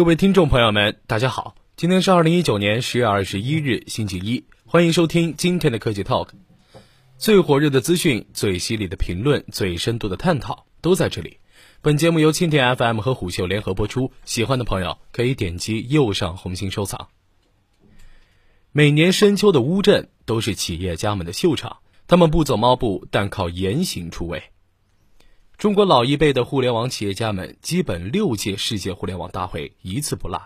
各位听众朋友们，大家好，今天是二零一九年十月二十一日，星期一，欢迎收听今天的科技 Talk。最火热的资讯、最犀利的评论、最深度的探讨都在这里。本节目由蜻蜓 FM 和虎嗅联合播出，喜欢的朋友可以点击右上红心收藏。每年深秋的乌镇都是企业家们的秀场，他们不走猫步，但靠言行出位。中国老一辈的互联网企业家们，基本六届世界互联网大会一次不落。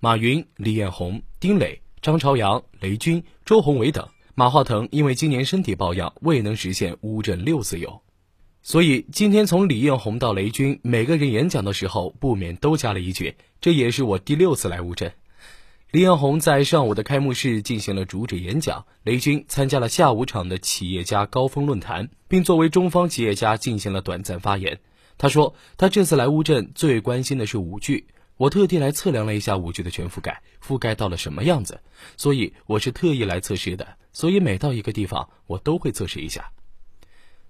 马云、李彦宏、丁磊、张朝阳、雷军、周鸿祎等。马化腾因为今年身体抱恙，未能实现乌镇六次游。所以今天从李彦宏到雷军，每个人演讲的时候不免都加了一句：“这也是我第六次来乌镇。”李彦宏在上午的开幕式进行了主旨演讲，雷军参加了下午场的企业家高峰论坛，并作为中方企业家进行了短暂发言。他说：“他这次来乌镇最关心的是五 G，我特地来测量了一下五 G 的全覆盖，覆盖到了什么样子，所以我是特意来测试的。所以每到一个地方，我都会测试一下。”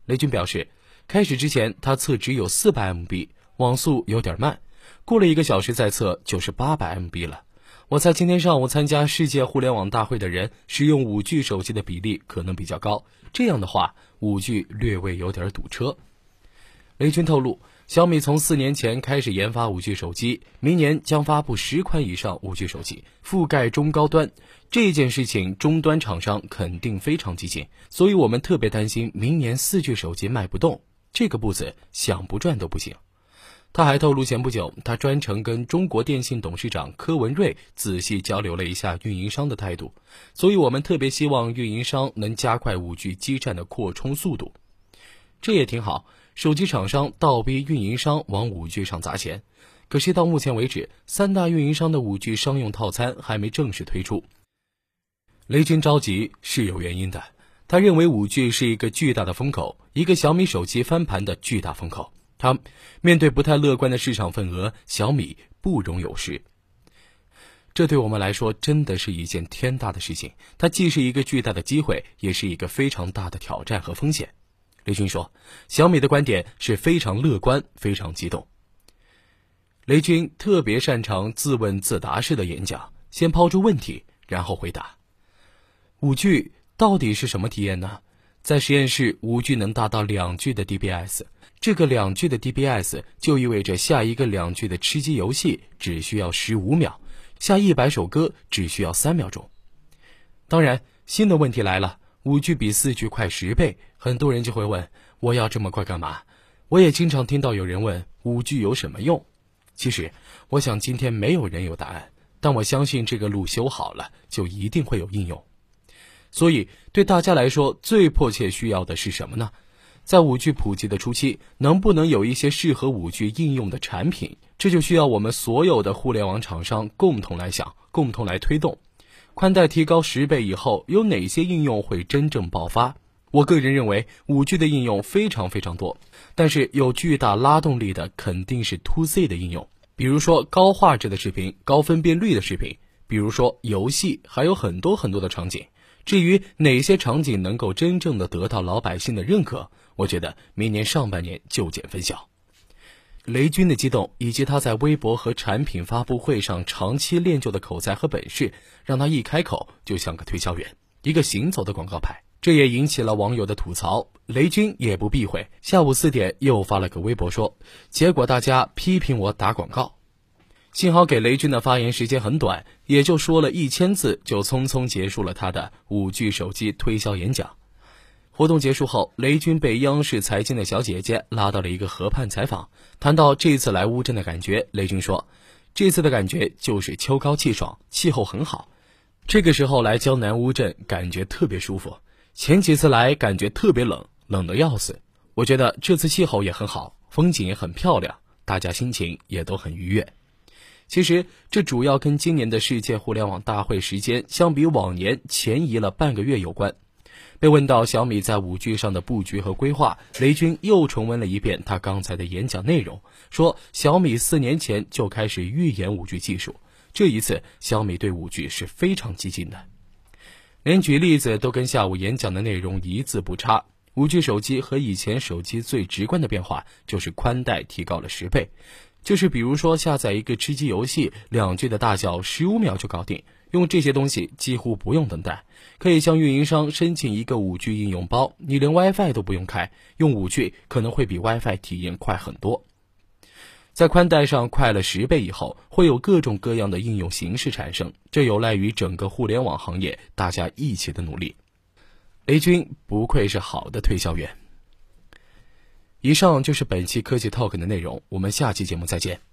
雷军表示，开始之前他测只有四百 MB，网速有点慢，过了一个小时再测就是八百 MB 了。我猜今天上午参加世界互联网大会的人使用五 G 手机的比例可能比较高，这样的话，五 G 略微有点堵车。雷军透露，小米从四年前开始研发五 G 手机，明年将发布十款以上五 G 手机，覆盖中高端。这件事情，终端厂商肯定非常激进，所以我们特别担心明年四 G 手机卖不动，这个步子想不转都不行。他还透露，前不久他专程跟中国电信董事长柯文瑞仔细交流了一下运营商的态度，所以我们特别希望运营商能加快五 G 基站的扩充速度。这也挺好，手机厂商倒逼运营商往五 G 上砸钱。可惜到目前为止，三大运营商的五 G 商用套餐还没正式推出。雷军着急是有原因的，他认为五 G 是一个巨大的风口，一个小米手机翻盘的巨大风口。他面对不太乐观的市场份额，小米不容有失。这对我们来说真的是一件天大的事情。它既是一个巨大的机会，也是一个非常大的挑战和风险。雷军说：“小米的观点是非常乐观，非常激动。”雷军特别擅长自问自答式的演讲，先抛出问题，然后回答。五 G 到底是什么体验呢？在实验室，五 G 能达到两 G 的 DBS。这个两 G 的 DBS 就意味着下一个两 G 的吃鸡游戏只需要十五秒，下一百首歌只需要三秒钟。当然，新的问题来了，五 G 比四 G 快十倍，很多人就会问：我要这么快干嘛？我也经常听到有人问：五 G 有什么用？其实，我想今天没有人有答案，但我相信这个路修好了，就一定会有应用。所以，对大家来说，最迫切需要的是什么呢？在五 G 普及的初期，能不能有一些适合五 G 应用的产品？这就需要我们所有的互联网厂商共同来想，共同来推动。宽带提高十倍以后，有哪些应用会真正爆发？我个人认为，五 G 的应用非常非常多，但是有巨大拉动力的肯定是 To C 的应用，比如说高画质的视频、高分辨率的视频，比如说游戏，还有很多很多的场景。至于哪些场景能够真正的得到老百姓的认可？我觉得明年上半年就见分晓。雷军的激动，以及他在微博和产品发布会上长期练就的口才和本事，让他一开口就像个推销员，一个行走的广告牌。这也引起了网友的吐槽。雷军也不避讳，下午四点又发了个微博说：“结果大家批评我打广告。”幸好给雷军的发言时间很短，也就说了一千字，就匆匆结束了他的五 G 手机推销演讲。活动结束后，雷军被央视财经的小姐姐拉到了一个河畔采访。谈到这次来乌镇的感觉，雷军说：“这次的感觉就是秋高气爽，气候很好。这个时候来江南乌镇，感觉特别舒服。前几次来感觉特别冷，冷得要死。我觉得这次气候也很好，风景也很漂亮，大家心情也都很愉悦。其实这主要跟今年的世界互联网大会时间相比往年前移了半个月有关。”被问到小米在五 G 上的布局和规划，雷军又重温了一遍他刚才的演讲内容，说小米四年前就开始预演五 G 技术，这一次小米对五 G 是非常激进的，连举例子都跟下午演讲的内容一字不差。五 G 手机和以前手机最直观的变化就是宽带提高了十倍，就是比如说下载一个吃鸡游戏，两 G 的大小，十五秒就搞定。用这些东西几乎不用等待，可以向运营商申请一个五 G 应用包，你连 WiFi 都不用开，用五 G 可能会比 WiFi 体验快很多。在宽带上快了十倍以后，会有各种各样的应用形式产生，这有赖于整个互联网行业大家一起的努力。雷军不愧是好的推销员。以上就是本期科技 Talk 的内容，我们下期节目再见。